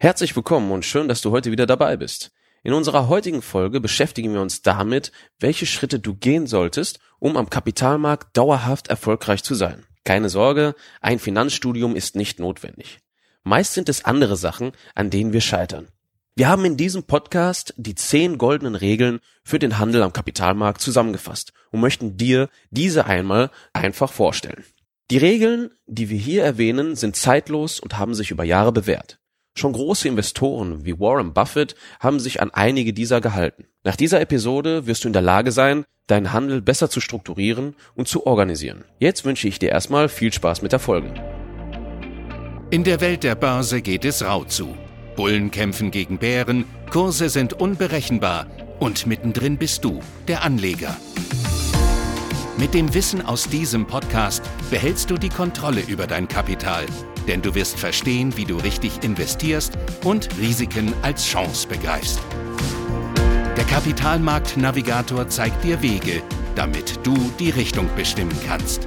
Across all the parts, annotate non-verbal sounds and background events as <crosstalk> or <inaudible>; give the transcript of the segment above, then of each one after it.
Herzlich willkommen und schön, dass du heute wieder dabei bist. In unserer heutigen Folge beschäftigen wir uns damit, welche Schritte du gehen solltest, um am Kapitalmarkt dauerhaft erfolgreich zu sein. Keine Sorge, ein Finanzstudium ist nicht notwendig. Meist sind es andere Sachen, an denen wir scheitern. Wir haben in diesem Podcast die zehn goldenen Regeln für den Handel am Kapitalmarkt zusammengefasst und möchten dir diese einmal einfach vorstellen. Die Regeln, die wir hier erwähnen, sind zeitlos und haben sich über Jahre bewährt. Schon große Investoren wie Warren Buffett haben sich an einige dieser gehalten. Nach dieser Episode wirst du in der Lage sein, deinen Handel besser zu strukturieren und zu organisieren. Jetzt wünsche ich dir erstmal viel Spaß mit der Folge. In der Welt der Börse geht es rau zu. Bullen kämpfen gegen Bären, Kurse sind unberechenbar und mittendrin bist du, der Anleger. Mit dem Wissen aus diesem Podcast behältst du die Kontrolle über dein Kapital denn du wirst verstehen, wie du richtig investierst und Risiken als Chance begreifst. Der Kapitalmarkt-Navigator zeigt dir Wege, damit du die Richtung bestimmen kannst.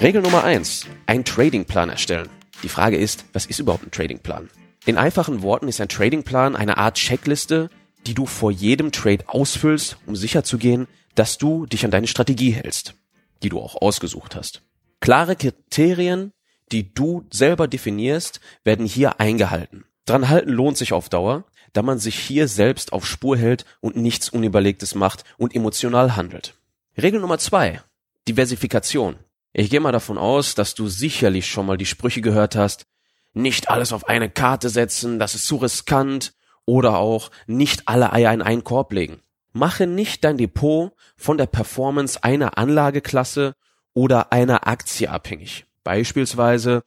Regel Nummer eins: Ein Tradingplan erstellen. Die Frage ist, was ist überhaupt ein Tradingplan? In einfachen Worten ist ein Tradingplan eine Art Checkliste, die du vor jedem Trade ausfüllst, um sicherzugehen, dass du dich an deine Strategie hältst, die du auch ausgesucht hast. Klare Kriterien, die du selber definierst, werden hier eingehalten. Dran halten lohnt sich auf Dauer, da man sich hier selbst auf Spur hält und nichts Unüberlegtes macht und emotional handelt. Regel Nummer zwei. Diversifikation. Ich gehe mal davon aus, dass du sicherlich schon mal die Sprüche gehört hast, nicht alles auf eine Karte setzen, das ist zu riskant, oder auch nicht alle Eier in einen Korb legen. Mache nicht dein Depot von der Performance einer Anlageklasse oder einer Aktie abhängig. Beispielsweise,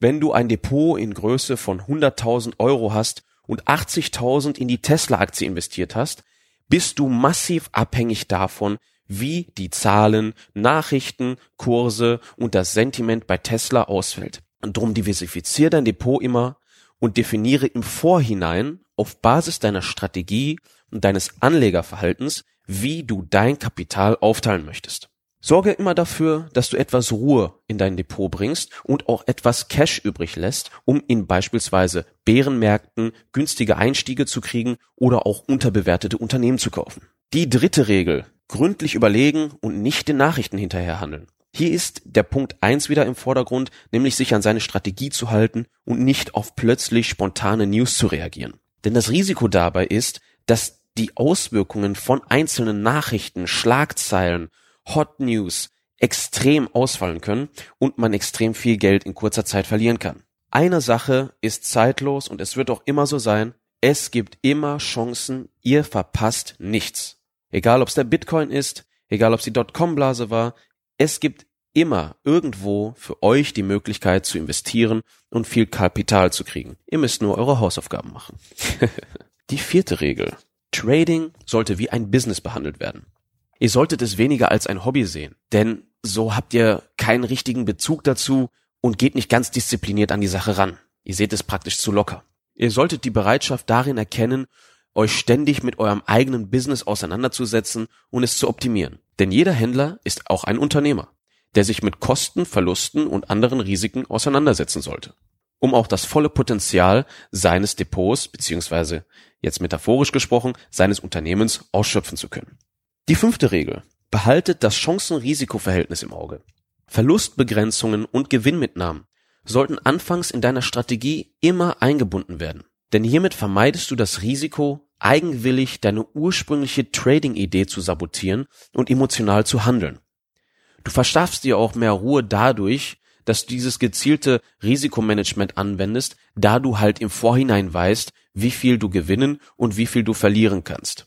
wenn du ein Depot in Größe von 100.000 Euro hast und 80.000 in die Tesla-Aktie investiert hast, bist du massiv abhängig davon, wie die Zahlen, Nachrichten, Kurse und das Sentiment bei Tesla ausfällt. Und darum diversifizier dein Depot immer und definiere im Vorhinein auf Basis deiner Strategie und deines Anlegerverhaltens, wie du dein Kapital aufteilen möchtest. Sorge immer dafür, dass du etwas Ruhe in dein Depot bringst und auch etwas Cash übrig lässt, um in beispielsweise Bärenmärkten günstige Einstiege zu kriegen oder auch unterbewertete Unternehmen zu kaufen. Die dritte Regel. Gründlich überlegen und nicht den Nachrichten hinterher handeln. Hier ist der Punkt eins wieder im Vordergrund, nämlich sich an seine Strategie zu halten und nicht auf plötzlich spontane News zu reagieren. Denn das Risiko dabei ist, dass die Auswirkungen von einzelnen Nachrichten, Schlagzeilen Hot News extrem ausfallen können und man extrem viel Geld in kurzer Zeit verlieren kann. Eine Sache ist zeitlos und es wird auch immer so sein, es gibt immer Chancen, ihr verpasst nichts. Egal ob es der Bitcoin ist, egal ob es die Dotcom-Blase war, es gibt immer irgendwo für euch die Möglichkeit zu investieren und viel Kapital zu kriegen. Ihr müsst nur eure Hausaufgaben machen. <laughs> die vierte Regel. Trading sollte wie ein Business behandelt werden. Ihr solltet es weniger als ein Hobby sehen, denn so habt ihr keinen richtigen Bezug dazu und geht nicht ganz diszipliniert an die Sache ran. Ihr seht es praktisch zu locker. Ihr solltet die Bereitschaft darin erkennen, euch ständig mit eurem eigenen Business auseinanderzusetzen und es zu optimieren. Denn jeder Händler ist auch ein Unternehmer, der sich mit Kosten, Verlusten und anderen Risiken auseinandersetzen sollte, um auch das volle Potenzial seines Depots beziehungsweise jetzt metaphorisch gesprochen seines Unternehmens ausschöpfen zu können. Die fünfte Regel. Behaltet das Chancen-Risiko-Verhältnis im Auge. Verlustbegrenzungen und Gewinnmitnahmen sollten anfangs in deiner Strategie immer eingebunden werden. Denn hiermit vermeidest du das Risiko, eigenwillig deine ursprüngliche Trading-Idee zu sabotieren und emotional zu handeln. Du verschaffst dir auch mehr Ruhe dadurch, dass du dieses gezielte Risikomanagement anwendest, da du halt im Vorhinein weißt, wie viel du gewinnen und wie viel du verlieren kannst.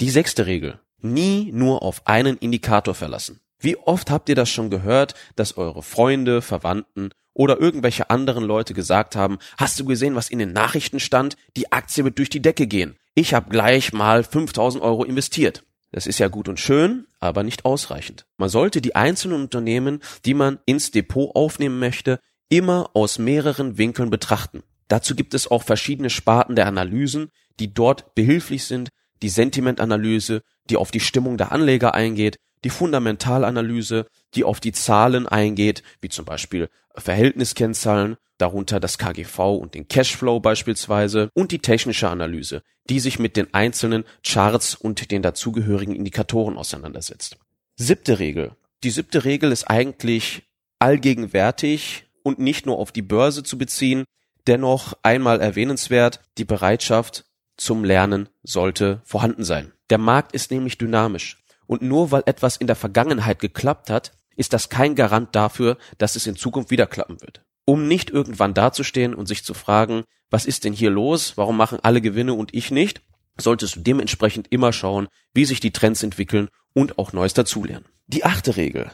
Die sechste Regel. Nie nur auf einen Indikator verlassen. Wie oft habt ihr das schon gehört, dass eure Freunde, Verwandten oder irgendwelche anderen Leute gesagt haben, hast du gesehen, was in den Nachrichten stand? Die Aktie wird durch die Decke gehen. Ich habe gleich mal 5000 Euro investiert. Das ist ja gut und schön, aber nicht ausreichend. Man sollte die einzelnen Unternehmen, die man ins Depot aufnehmen möchte, immer aus mehreren Winkeln betrachten. Dazu gibt es auch verschiedene Sparten der Analysen, die dort behilflich sind, die Sentimentanalyse, die auf die Stimmung der Anleger eingeht, die Fundamentalanalyse, die auf die Zahlen eingeht, wie zum Beispiel Verhältniskennzahlen, darunter das KGV und den Cashflow beispielsweise, und die technische Analyse, die sich mit den einzelnen Charts und den dazugehörigen Indikatoren auseinandersetzt. Siebte Regel. Die siebte Regel ist eigentlich allgegenwärtig und nicht nur auf die Börse zu beziehen, dennoch einmal erwähnenswert, die Bereitschaft zum Lernen sollte vorhanden sein. Der Markt ist nämlich dynamisch. Und nur weil etwas in der Vergangenheit geklappt hat, ist das kein Garant dafür, dass es in Zukunft wieder klappen wird. Um nicht irgendwann dazustehen und sich zu fragen, was ist denn hier los? Warum machen alle Gewinne und ich nicht? Solltest du dementsprechend immer schauen, wie sich die Trends entwickeln und auch Neues dazulernen. Die achte Regel.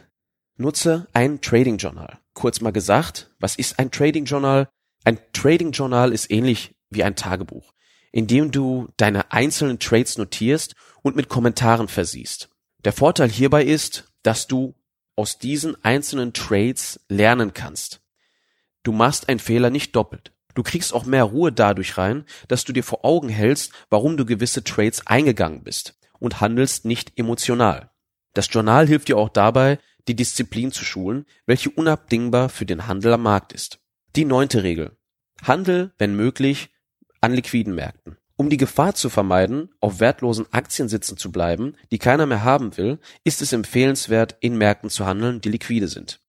Nutze ein Trading Journal. Kurz mal gesagt, was ist ein Trading Journal? Ein Trading Journal ist ähnlich wie ein Tagebuch, in dem du deine einzelnen Trades notierst und mit Kommentaren versiehst. Der Vorteil hierbei ist, dass du aus diesen einzelnen Trades lernen kannst. Du machst einen Fehler nicht doppelt. Du kriegst auch mehr Ruhe dadurch rein, dass du dir vor Augen hältst, warum du gewisse Trades eingegangen bist und handelst nicht emotional. Das Journal hilft dir auch dabei, die Disziplin zu schulen, welche unabdingbar für den Handel am Markt ist. Die neunte Regel. Handel, wenn möglich, an liquiden Märkten. Um die Gefahr zu vermeiden, auf wertlosen Aktien sitzen zu bleiben, die keiner mehr haben will, ist es empfehlenswert, in Märkten zu handeln, die liquide sind.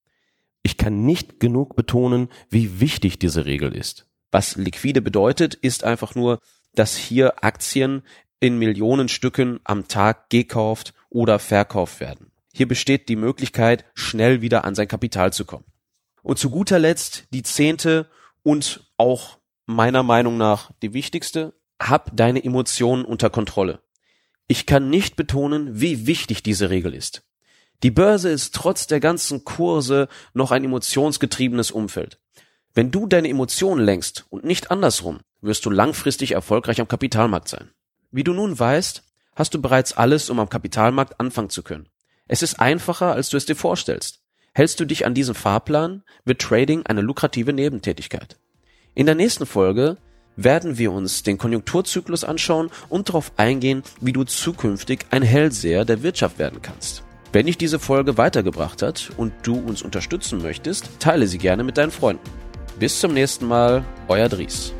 Ich kann nicht genug betonen, wie wichtig diese Regel ist. Was liquide bedeutet, ist einfach nur, dass hier Aktien in Millionen Stücken am Tag gekauft oder verkauft werden. Hier besteht die Möglichkeit, schnell wieder an sein Kapital zu kommen. Und zu guter Letzt die zehnte und auch meiner Meinung nach die wichtigste hab deine Emotionen unter Kontrolle. Ich kann nicht betonen, wie wichtig diese Regel ist. Die Börse ist trotz der ganzen Kurse noch ein emotionsgetriebenes Umfeld. Wenn du deine Emotionen lenkst und nicht andersrum, wirst du langfristig erfolgreich am Kapitalmarkt sein. Wie du nun weißt, hast du bereits alles, um am Kapitalmarkt anfangen zu können. Es ist einfacher, als du es dir vorstellst. Hältst du dich an diesen Fahrplan, wird Trading eine lukrative Nebentätigkeit. In der nächsten Folge werden wir uns den Konjunkturzyklus anschauen und darauf eingehen, wie du zukünftig ein Hellseher der Wirtschaft werden kannst. Wenn dich diese Folge weitergebracht hat und du uns unterstützen möchtest, teile sie gerne mit deinen Freunden. Bis zum nächsten Mal, euer Dries.